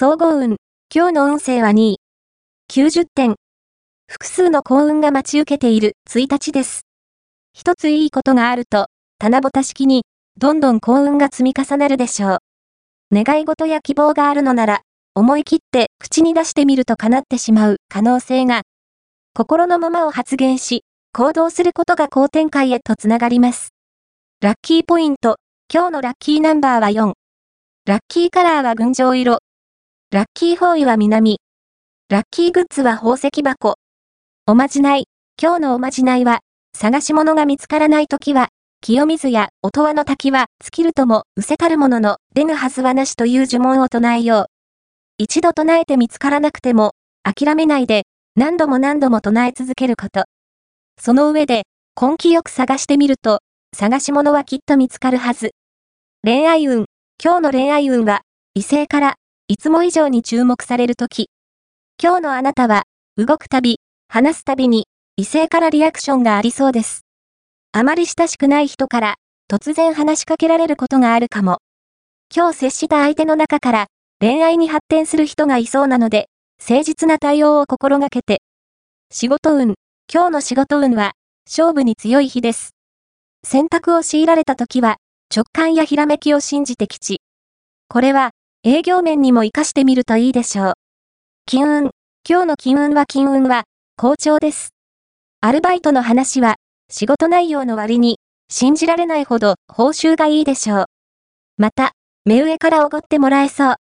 総合運。今日の運勢は2位。90点。複数の幸運が待ち受けている1日です。一ついいことがあると、棚ぼた式に、どんどん幸運が積み重なるでしょう。願い事や希望があるのなら、思い切って口に出してみると叶ってしまう可能性が、心のままを発言し、行動することが好展開へとつながります。ラッキーポイント。今日のラッキーナンバーは4。ラッキーカラーは群青色。ラッキーフォーイは南。ラッキーグッズは宝石箱。おまじない。今日のおまじないは、探し物が見つからないときは、清水や音羽の滝は尽きるとも、失せたるものの、出ぬはずはなしという呪文を唱えよう。一度唱えて見つからなくても、諦めないで、何度も何度も唱え続けること。その上で、根気よく探してみると、探し物はきっと見つかるはず。恋愛運。今日の恋愛運は、異性から、いつも以上に注目されるとき。今日のあなたは、動くたび、話すたびに、異性からリアクションがありそうです。あまり親しくない人から、突然話しかけられることがあるかも。今日接した相手の中から、恋愛に発展する人がいそうなので、誠実な対応を心がけて。仕事運。今日の仕事運は、勝負に強い日です。選択を強いられた時は、直感やひらめきを信じて吉。これは、営業面にも活かしてみるといいでしょう。金運。今日の金運は金運は、好調です。アルバイトの話は、仕事内容の割に、信じられないほど報酬がいいでしょう。また、目上からおごってもらえそう。